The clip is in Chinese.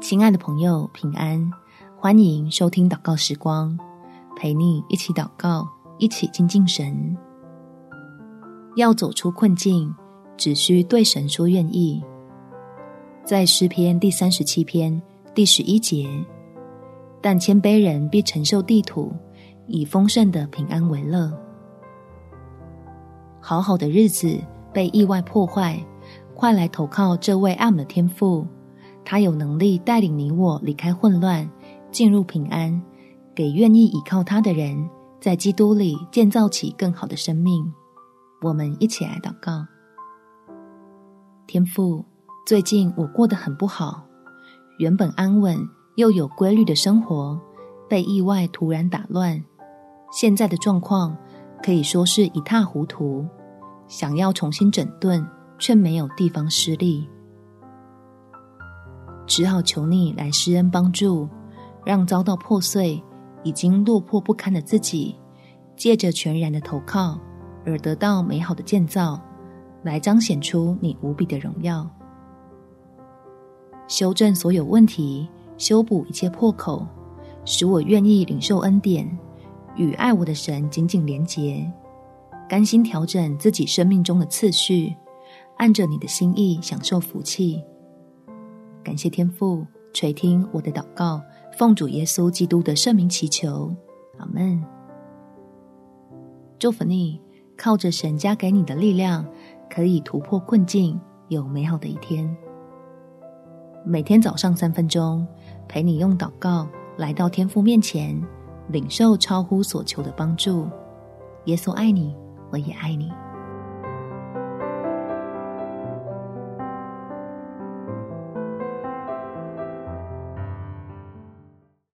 亲爱的朋友，平安！欢迎收听祷告时光，陪你一起祷告，一起亲近神。要走出困境，只需对神说愿意。在诗篇第三十七篇第十一节，但谦卑人必承受地土，以丰盛的平安为乐。好好的日子被意外破坏，快来投靠这位爱我们的天父。他有能力带领你我离开混乱，进入平安，给愿意依靠他的人，在基督里建造起更好的生命。我们一起来祷告。天父，最近我过得很不好，原本安稳又有规律的生活，被意外突然打乱，现在的状况可以说是一塌糊涂，想要重新整顿，却没有地方施力。只好求你来施恩帮助，让遭到破碎、已经落魄不堪的自己，借着全然的投靠而得到美好的建造，来彰显出你无比的荣耀，修正所有问题，修补一切破口，使我愿意领受恩典，与爱我的神紧紧连结，甘心调整自己生命中的次序，按着你的心意享受福气。感谢天父垂听我的祷告，奉主耶稣基督的圣名祈求，阿门。祝福你，靠着神加给你的力量，可以突破困境，有美好的一天。每天早上三分钟，陪你用祷告来到天父面前，领受超乎所求的帮助。耶稣爱你，我也爱你。